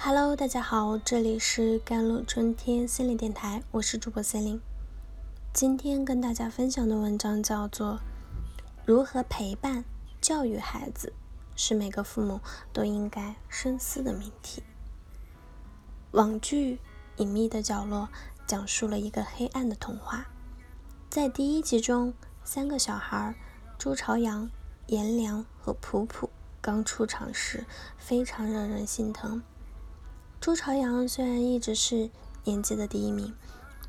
Hello，大家好，这里是甘露春天心理电台，我是主播森林。今天跟大家分享的文章叫做《如何陪伴教育孩子》，是每个父母都应该深思的命题。网剧《隐秘的角落》讲述了一个黑暗的童话。在第一集中，三个小孩朱朝阳、颜良和普普刚出场时，非常惹人心疼。朱朝阳虽然一直是年级的第一名，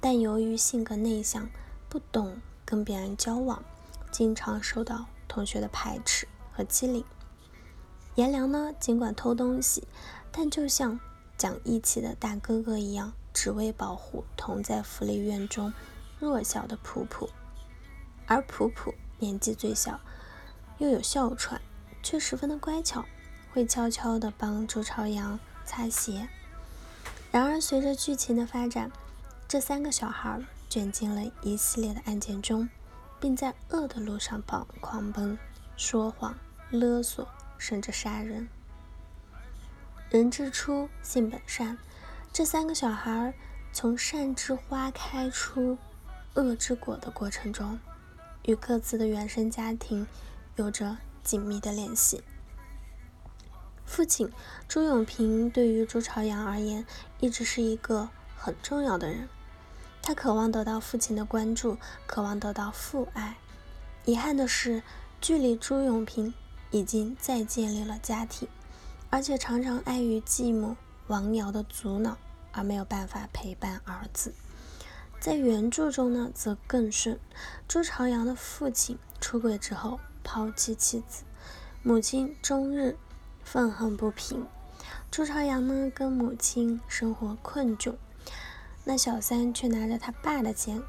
但由于性格内向，不懂跟别人交往，经常受到同学的排斥和欺凌。颜良呢，尽管偷东西，但就像讲义气的大哥哥一样，只为保护同在福利院中弱小的普普。而普普年纪最小，又有哮喘，却十分的乖巧，会悄悄地帮朱朝阳擦鞋。然而，随着剧情的发展，这三个小孩卷进了一系列的案件中，并在恶的路上跑，狂奔、说谎、勒索，甚至杀人。人之初，性本善。这三个小孩从善之花开出恶之果的过程中，与各自的原生家庭有着紧密的联系。父亲朱永平对于朱朝阳而言，一直是一个很重要的人。他渴望得到父亲的关注，渴望得到父爱。遗憾的是，距离朱永平已经再建立了家庭，而且常常碍于继母王瑶的阻挠，而没有办法陪伴儿子。在原著中呢，则更甚。朱朝阳的父亲出轨之后，抛弃妻子，母亲终日。愤恨不平，朱朝阳呢跟母亲生活困窘，那小三却拿着他爸的钱，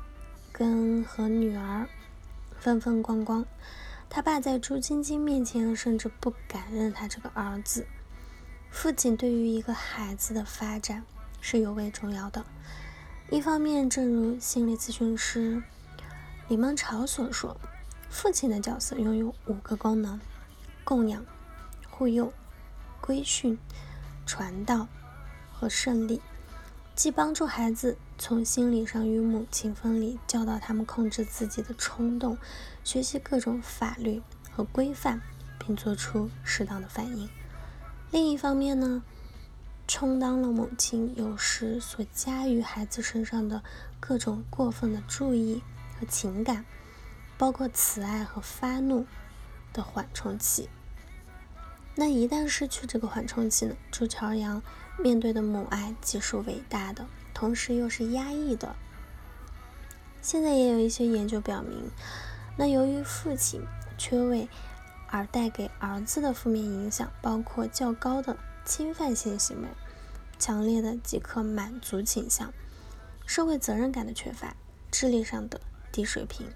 跟和女儿风风光光。他爸在朱晶晶面前甚至不敢认他这个儿子。父亲对于一个孩子的发展是尤为重要的。一方面，正如心理咨询师李梦潮所说，父亲的角色拥有五个功能：供养、护佑。规训、传道和胜利，既帮助孩子从心理上与母亲分离，教导他们控制自己的冲动，学习各种法律和规范，并做出适当的反应；另一方面呢，充当了母亲有时所加于孩子身上的各种过分的注意和情感，包括慈爱和发怒的缓冲器。那一旦失去这个缓冲期呢？朱朝阳面对的母爱既是伟大的，同时又是压抑的。现在也有一些研究表明，那由于父亲缺位而带给儿子的负面影响，包括较高的侵犯性行为、强烈的即刻满足倾向、社会责任感的缺乏、智力上的低水平，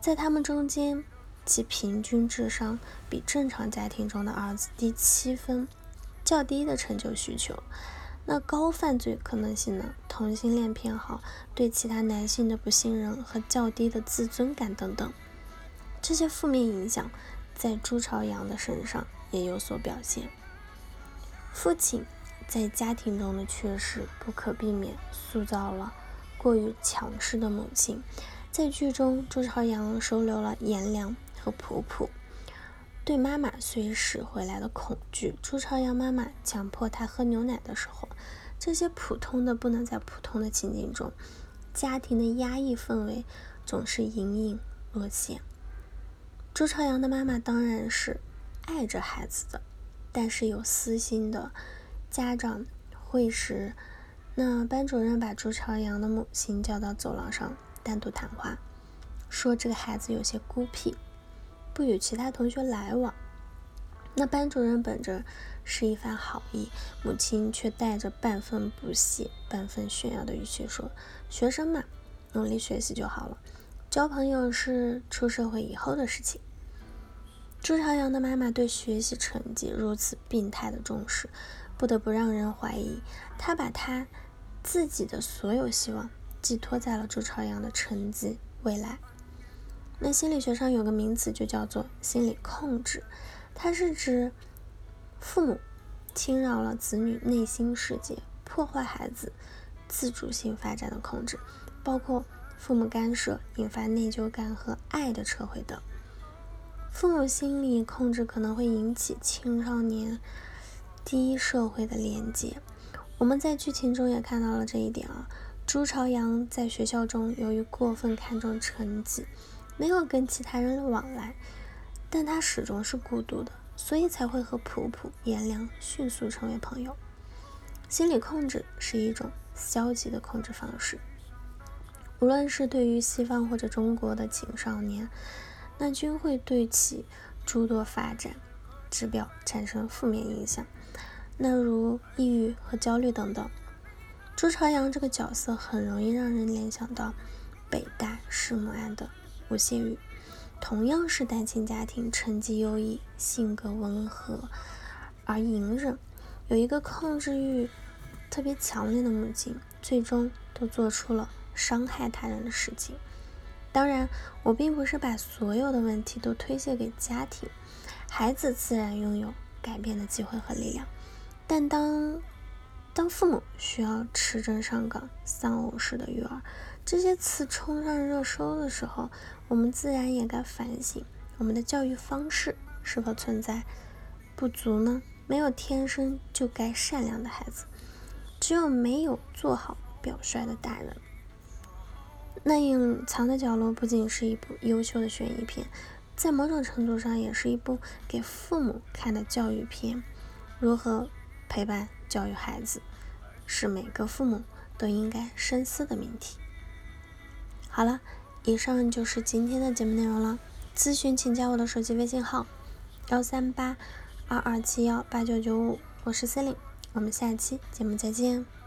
在他们中间。其平均智商比正常家庭中的儿子低七分，较低的成就需求，那高犯罪可能性呢？同性恋偏好，对其他男性的不信任和较低的自尊感等等，这些负面影响在朱朝阳的身上也有所表现。父亲在家庭中的缺失不可避免塑造了过于强势的母亲。在剧中，朱朝阳收留了颜良。和普普对妈妈随时回来的恐惧，朱朝阳妈妈强迫他喝牛奶的时候，这些普通的不能在普通的情景中，家庭的压抑氛围总是隐隐若现。朱朝阳的妈妈当然是爱着孩子的，但是有私心的。家长会时，那班主任把朱朝阳的母亲叫到走廊上单独谈话，说这个孩子有些孤僻。不与其他同学来往，那班主任本着是一番好意，母亲却带着半分不屑、半分炫耀的语气说：“学生嘛，努力学习就好了，交朋友是出社会以后的事情。”朱朝阳的妈妈对学习成绩如此病态的重视，不得不让人怀疑，她把她自己的所有希望寄托在了朱朝阳的成绩未来。那心理学上有个名词，就叫做心理控制，它是指父母侵扰了子女内心世界，破坏孩子自主性发展的控制，包括父母干涉引发内疚感和爱的撤回等。父母心理控制可能会引起青少年低社会的连接。我们在剧情中也看到了这一点啊。朱朝阳在学校中由于过分看重成绩，没有跟其他人往来，但他始终是孤独的。所以才会和普普、颜良迅速成为朋友。心理控制是一种消极的控制方式，无论是对于西方或者中国的青少年，那均会对其诸多发展指标产生负面影响。那如抑郁和焦虑等等。朱朝阳这个角色很容易让人联想到北大弑母案的吴谢宇。同样是单亲家庭，成绩优异，性格温和而隐忍，有一个控制欲特别强烈的母亲，最终都做出了伤害他人的事情。当然，我并不是把所有的问题都推卸给家庭，孩子自然拥有改变的机会和力量。但当当父母需要持证上岗、丧偶式的育儿。这些词冲上热搜的时候，我们自然也该反省我们的教育方式是否存在不足呢？没有天生就该善良的孩子，只有没有做好表率的大人。那隐藏的角落不仅是一部优秀的悬疑片，在某种程度上也是一部给父母看的教育片。如何陪伴教育孩子，是每个父母都应该深思的命题。好了，以上就是今天的节目内容了。咨询请加我的手机微信号：幺三八二二七幺八九九五，我是 c e l i n e 我们下期节目再见。